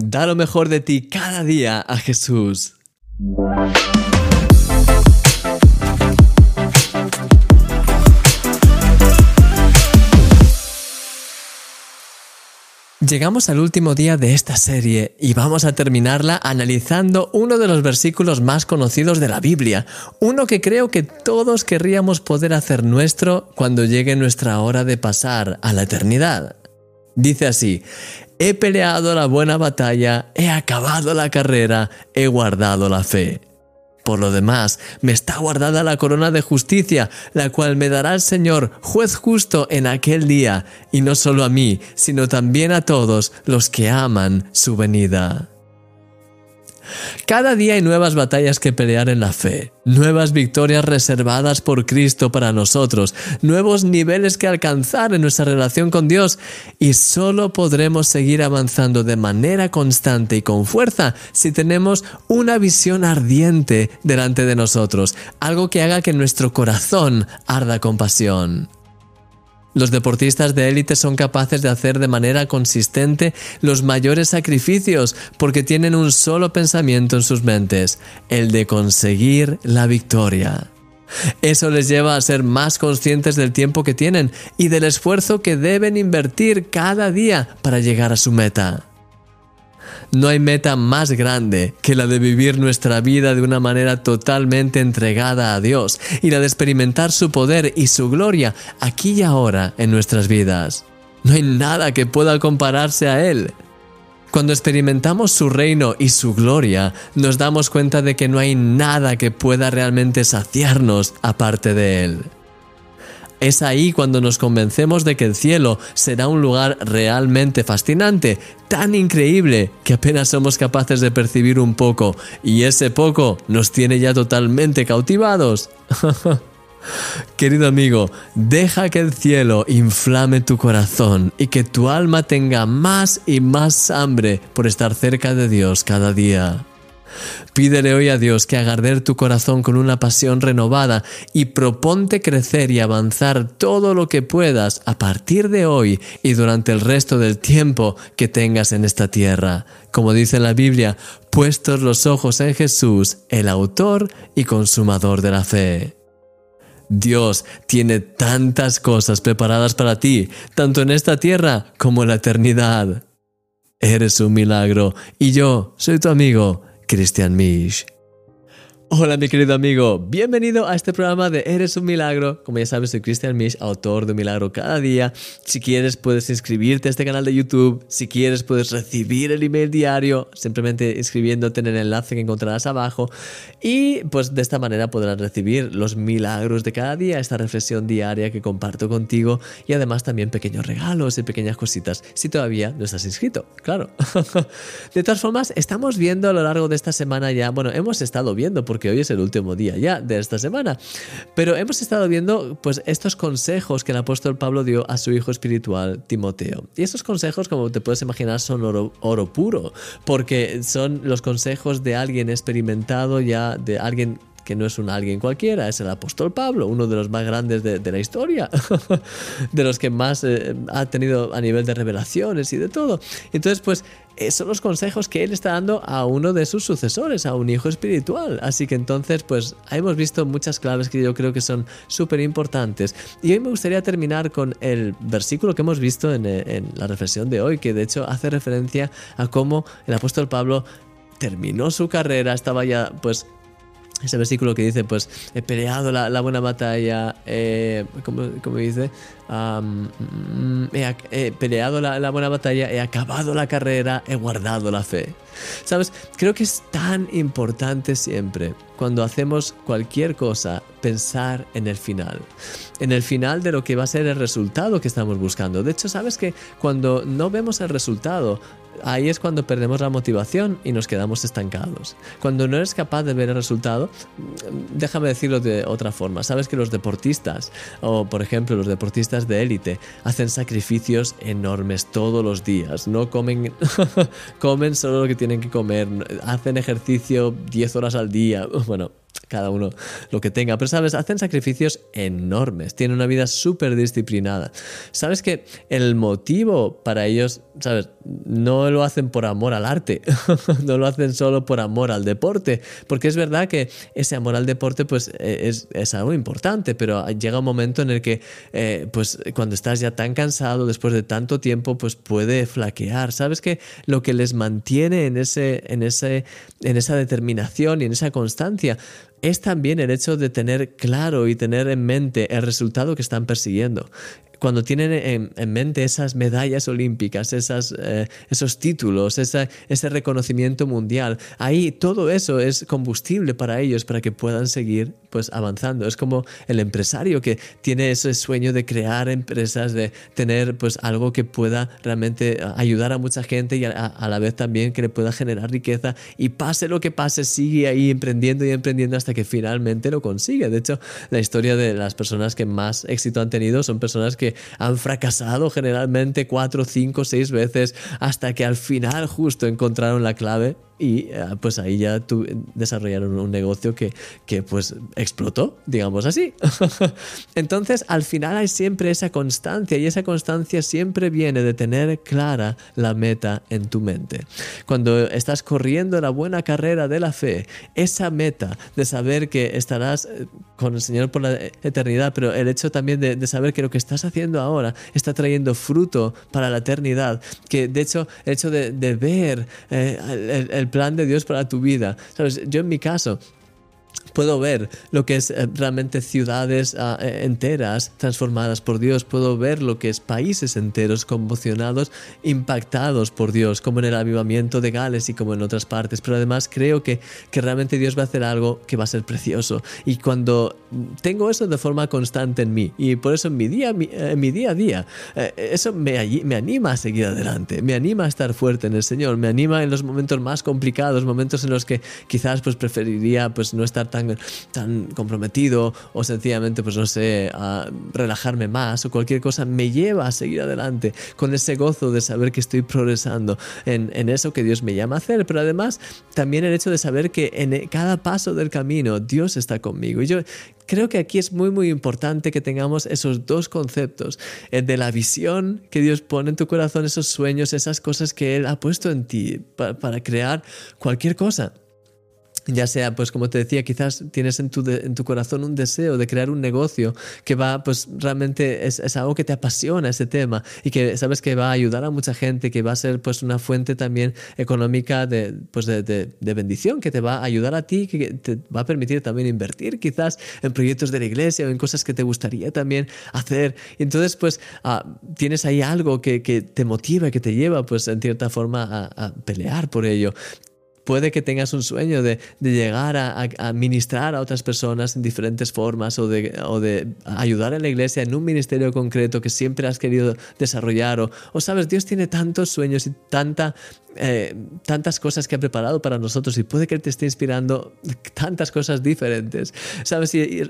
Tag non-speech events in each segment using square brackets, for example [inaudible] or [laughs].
Da lo mejor de ti cada día a Jesús. Llegamos al último día de esta serie y vamos a terminarla analizando uno de los versículos más conocidos de la Biblia, uno que creo que todos querríamos poder hacer nuestro cuando llegue nuestra hora de pasar a la eternidad. Dice así, he peleado la buena batalla, he acabado la carrera, he guardado la fe. Por lo demás, me está guardada la corona de justicia, la cual me dará el Señor, juez justo en aquel día, y no solo a mí, sino también a todos los que aman su venida. Cada día hay nuevas batallas que pelear en la fe, nuevas victorias reservadas por Cristo para nosotros, nuevos niveles que alcanzar en nuestra relación con Dios y solo podremos seguir avanzando de manera constante y con fuerza si tenemos una visión ardiente delante de nosotros, algo que haga que nuestro corazón arda con pasión. Los deportistas de élite son capaces de hacer de manera consistente los mayores sacrificios porque tienen un solo pensamiento en sus mentes, el de conseguir la victoria. Eso les lleva a ser más conscientes del tiempo que tienen y del esfuerzo que deben invertir cada día para llegar a su meta. No hay meta más grande que la de vivir nuestra vida de una manera totalmente entregada a Dios y la de experimentar su poder y su gloria aquí y ahora en nuestras vidas. No hay nada que pueda compararse a Él. Cuando experimentamos su reino y su gloria, nos damos cuenta de que no hay nada que pueda realmente saciarnos aparte de Él. Es ahí cuando nos convencemos de que el cielo será un lugar realmente fascinante, tan increíble que apenas somos capaces de percibir un poco, y ese poco nos tiene ya totalmente cautivados. [laughs] Querido amigo, deja que el cielo inflame tu corazón y que tu alma tenga más y más hambre por estar cerca de Dios cada día. Pídele hoy a Dios que haga tu corazón con una pasión renovada y proponte crecer y avanzar todo lo que puedas a partir de hoy y durante el resto del tiempo que tengas en esta tierra. Como dice la Biblia, puestos los ojos en Jesús, el autor y consumador de la fe. Dios tiene tantas cosas preparadas para ti, tanto en esta tierra como en la eternidad. Eres un milagro y yo soy tu amigo Christian Misch. Hola mi querido amigo, bienvenido a este programa de Eres un Milagro. Como ya sabes, soy Christian Misch, autor de Milagro cada día. Si quieres puedes inscribirte a este canal de YouTube, si quieres puedes recibir el email diario simplemente inscribiéndote en el enlace que encontrarás abajo y pues de esta manera podrás recibir los milagros de cada día, esta reflexión diaria que comparto contigo y además también pequeños regalos y pequeñas cositas si todavía no estás inscrito, claro. [laughs] de todas formas, estamos viendo a lo largo de esta semana ya, bueno, hemos estado viendo por porque hoy es el último día ya de esta semana. Pero hemos estado viendo pues estos consejos que el apóstol Pablo dio a su hijo espiritual Timoteo. Y estos consejos, como te puedes imaginar, son oro, oro puro, porque son los consejos de alguien experimentado ya, de alguien que no es un alguien cualquiera, es el apóstol Pablo, uno de los más grandes de, la historia, [laughs] de los que más eh, ha tenido a nivel de revelaciones y de todo. Entonces, pues, esos son los consejos que él está dando a uno de sus sucesores, a un hijo espiritual. Así que entonces, pues, hemos visto muchas claves que yo creo que son súper importantes. Y hoy me gustaría terminar con el versículo que hemos visto en, en la reflexión de hoy, que de hecho hace referencia a cómo el apóstol Pablo terminó su carrera, estaba ya pues ese versículo que dice, pues he peleado la, buena batalla, eh, como, dice, mm, he, peleado la, la, buena batalla, he acabado la carrera, he guardado la fe. ¿Sabes? Creo que es tan importante siempre, cuando hacemos cualquier cosa, pensar en el final. En el final de lo que va a ser el resultado que estamos buscando. De hecho, sabes que cuando no vemos el resultado, ahí es cuando perdemos la motivación y nos quedamos estancados. Cuando no eres capaz de ver el resultado, déjame decirlo de otra forma. Sabes que los deportistas, o por ejemplo los deportistas de élite, hacen sacrificios enormes todos los días. No comen, [laughs] comen solo lo que tienen que comer, hacen ejercicio 10 horas al día. [laughs] Bueno, cada uno lo que tenga. Pero, ¿sabes? Hacen sacrificios enormes, tienen una vida súper disciplinada. ¿Sabes que el motivo para ellos, ¿sabes? No lo hacen por amor al arte, [laughs] no lo hacen solo por amor al deporte, porque es verdad que ese amor al deporte pues e, es, es algo importante, pero llega un momento en el que eh, pues cuando estás ya tan cansado después de tanto tiempo pues puede flaquear. ¿Sabes que lo que les mantiene en, ese, en, ese, en esa determinación y en esa constancia es también el hecho de tener claro y tener en mente el resultado que están persiguiendo. Cuando tienen en, mente esas medallas olímpicas, eh, esos títulos, ese reconocimiento mundial, ahí todo eso es combustible para ellos para que puedan seguir pues avanzando. Es como el empresario que tiene ese sueño de crear empresas, de tener pues algo que pueda realmente ayudar a mucha gente y a, la vez también que le pueda generar riqueza y pase lo que pase, sigue ahí emprendiendo y emprendiendo hasta que finalmente lo consigue. De hecho, la historia de las personas que más éxito han tenido son personas que han fracasado generalmente cuatro, cinco, seis veces hasta que al final justo encontraron la clave y eh, pues ahí ya tu, desarrollaron un negocio que, que pues explotó, digamos así. [laughs] Entonces al final hay siempre esa constancia y esa constancia siempre viene de tener clara la meta en tu mente. Cuando estás corriendo la buena carrera de la fe, esa meta de saber que estarás eh, con el Señor por la eternidad, pero el hecho también de, saber que lo que estás haciendo ahora está trayendo fruto para la eternidad, que de hecho el hecho de, ver eh, el plan de Dios para tu vida. ¿Sabes? Yo en mi caso, puedo ver lo que es eh, realmente ciudades eh, enteras transformadas por Dios, puedo ver lo que es países enteros conmocionados, impactados por Dios, como en el avivamiento de Gales y como en otras partes, pero además creo que, que realmente Dios va a hacer algo que va a ser precioso. Y cuando tengo eso de forma constante en mí y por eso en mi día, eh, en mi día a día, eso me, me anima a seguir adelante, me anima a estar fuerte en el Señor, me anima en los momentos más complicados, momentos en los que quizás pues preferiría pues no estar tan tan, comprometido o sencillamente, pues no sé, a relajarme más o cualquier cosa, me lleva a seguir adelante con ese gozo de saber que estoy progresando en, en eso que Dios me llama a hacer, pero además también el hecho de saber que en cada paso del camino Dios está conmigo. Y yo creo que aquí es muy muy importante que tengamos esos dos conceptos, el de la visión que Dios pone en tu corazón, esos sueños, esas cosas que Él ha puesto en ti para crear cualquier cosa ya sea, pues como te decía, quizás tienes en tu, en tu corazón un deseo de crear un negocio que va, pues realmente es, es, algo que te apasiona ese tema y que sabes que va a ayudar a mucha gente, que va a ser pues una fuente también económica de, pues de, de, bendición, que te va a ayudar a ti, que te va a permitir también invertir quizás en proyectos de la iglesia o en cosas que te gustaría también hacer. Y entonces, pues ah, tienes ahí algo que, que, te motiva, que te lleva, pues en cierta forma a, a pelear por ello. Puede que tengas un sueño de, llegar a, ministrar a otras personas en diferentes formas o de, o de, ayudar en la iglesia en un ministerio concreto que siempre has querido desarrollar. O, o sabes, Dios tiene tantos sueños y tanta eh, tantas cosas que ha preparado para nosotros y puede que Él te esté inspirando tantas cosas diferentes. Sabes, y,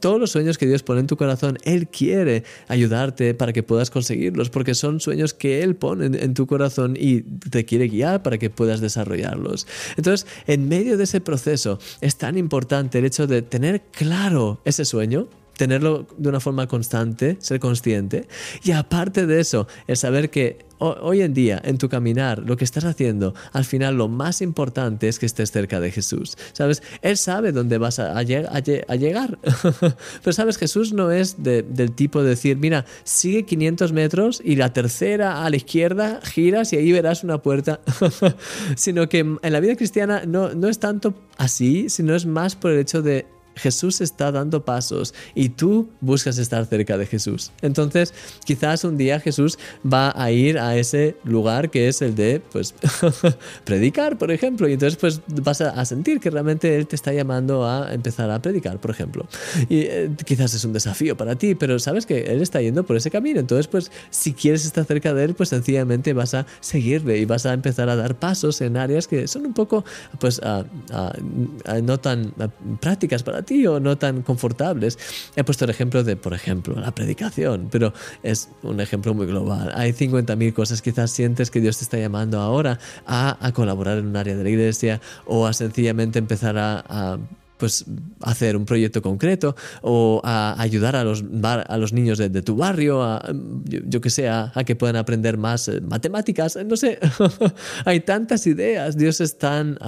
todos los sueños que Dios pone en tu corazón, Él quiere ayudarte para que puedas conseguirlos, porque son sueños que Él pone en, tu corazón y te quiere guiar para que puedas desarrollarlos. Entonces, en medio de ese proceso es tan importante el hecho de tener claro ese sueño, tenerlo de una forma constante, ser consciente. Y aparte de eso, el saber que hoy en día, en tu caminar, lo que estás haciendo, al final lo más importante es que estés cerca de Jesús. ¿Sabes? Él sabe dónde vas a, llegar. [laughs] Pero sabes, Jesús no es del tipo de decir, mira, sigue 500 metros y la tercera a la izquierda giras y ahí verás una puerta. [laughs] sino que en la vida cristiana no, no es tanto así, sino es más por el hecho de Jesús está dando pasos y tú buscas estar cerca de Jesús. Entonces, quizás un día Jesús va a ir a ese lugar que es el de, pues, [laughs] predicar, por ejemplo. Y entonces, pues, vas a, sentir que realmente Él te está llamando a empezar a predicar, por ejemplo. Y eh, quizás es un desafío para ti, pero sabes que Él está yendo por ese camino. Entonces, pues, si quieres estar cerca de Él, pues sencillamente vas a seguirle y vas a empezar a dar pasos en áreas que son un poco, pues, no tan prácticas para ti o no tan confortables. He puesto el ejemplo de, por ejemplo, la predicación, pero es un ejemplo muy global. Hay 50.000 cosas. Quizás sientes que Dios te está llamando ahora a, colaborar en un área de la iglesia o a sencillamente empezar a pues hacer un proyecto concreto o ayudar a los, a los niños de, tu barrio, a, yo, que sé, a, que puedan aprender más eh, matemáticas, no sé, [laughs] hay tantas ideas, Dios es tan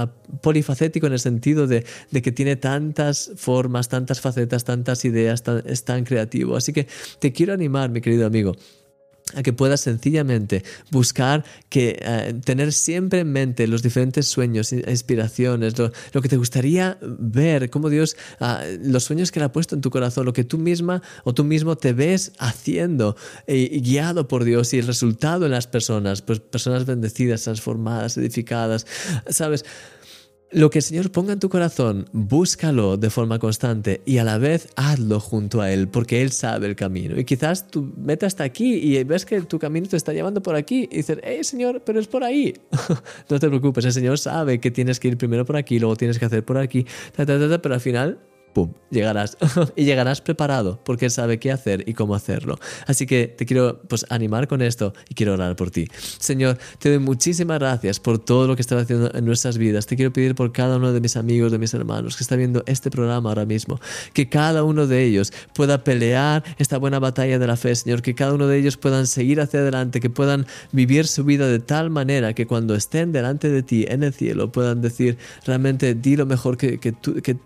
polifacético en el sentido de, que tiene tantas formas, tantas facetas, tantas ideas, es tan creativo, así que te quiero animar, mi querido amigo a que puedas sencillamente buscar que eh, tener siempre en mente los diferentes sueños, inspiraciones, lo, que te gustaría ver, cómo Dios, ah, los sueños que Él ha puesto en tu corazón, lo que tú misma o tú mismo te ves haciendo, y guiado por Dios y el resultado en las personas, pues personas bendecidas, transformadas, edificadas, ¿sabes? Lo que el Señor ponga en tu corazón, búscalo de forma constante y a la vez hazlo junto a Él, porque Él sabe el camino. Y quizás tu meta está aquí y ves que tu camino te está llevando por aquí y dices, hey Señor, pero es por ahí. [laughs] no te preocupes, el Señor sabe que tienes que ir primero por aquí, luego tienes que hacer por aquí, pero al final ¡pum! Llegarás. [laughs] y llegarás preparado porque Él sabe qué hacer y cómo hacerlo. Así que te quiero pues, animar con esto y quiero orar por ti. Señor, te doy muchísimas gracias por todo lo que estás haciendo en nuestras vidas. Te quiero pedir por cada uno de mis amigos, de mis hermanos que está viendo este programa ahora mismo, que cada uno de ellos pueda pelear esta buena batalla de la fe, Señor, que cada uno de ellos puedan seguir hacia adelante, que puedan vivir su vida de tal manera que cuando estén delante de ti en el cielo puedan decir realmente di lo mejor que, que, tú, que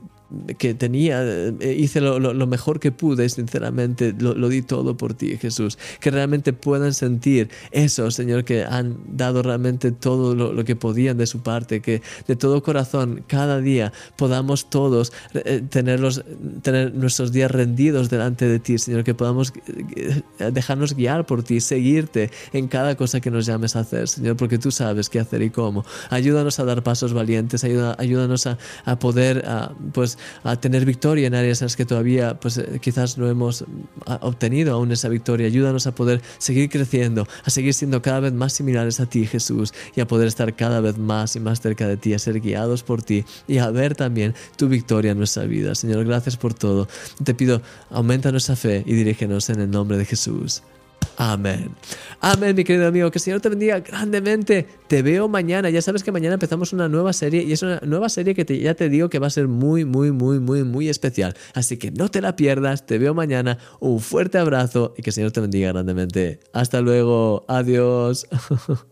que tenía, eh, hice lo, mejor que pude, sinceramente, lo, di todo por ti, Jesús. Que realmente puedan sentir eso, Señor, que han dado realmente todo lo, que podían de su parte, que de todo corazón, cada día podamos todos eh, tenerlos, tener nuestros días rendidos delante de ti, Señor, que podamos eh, dejarnos guiar por ti, seguirte en cada cosa que nos llames a hacer, Señor, porque tú sabes qué hacer y cómo. Ayúdanos a dar pasos valientes, ayuda, ayúdanos a, a poder, pues, a tener victoria en áreas en las que todavía pues eh, quizás no hemos ah, obtenido aún esa victoria. Ayúdanos a poder seguir creciendo, a seguir siendo cada vez más similares a ti, Jesús, y a poder estar cada vez más y más cerca de ti, a ser guiados por ti y a ver también tu victoria en nuestra vida. Señor, gracias por todo. Te pido, aumenta nuestra fe y dirígenos en el nombre de Jesús. Amén. Amén, mi querido amigo. Que el Señor te bendiga grandemente. Te veo mañana. Ya sabes que mañana empezamos una nueva serie y es una nueva serie que ya te digo que va a ser muy, muy, muy, muy, muy especial. Así que no te la pierdas. Te veo mañana. Un fuerte abrazo y que el Señor te bendiga grandemente. Hasta luego. Adiós. [laughs]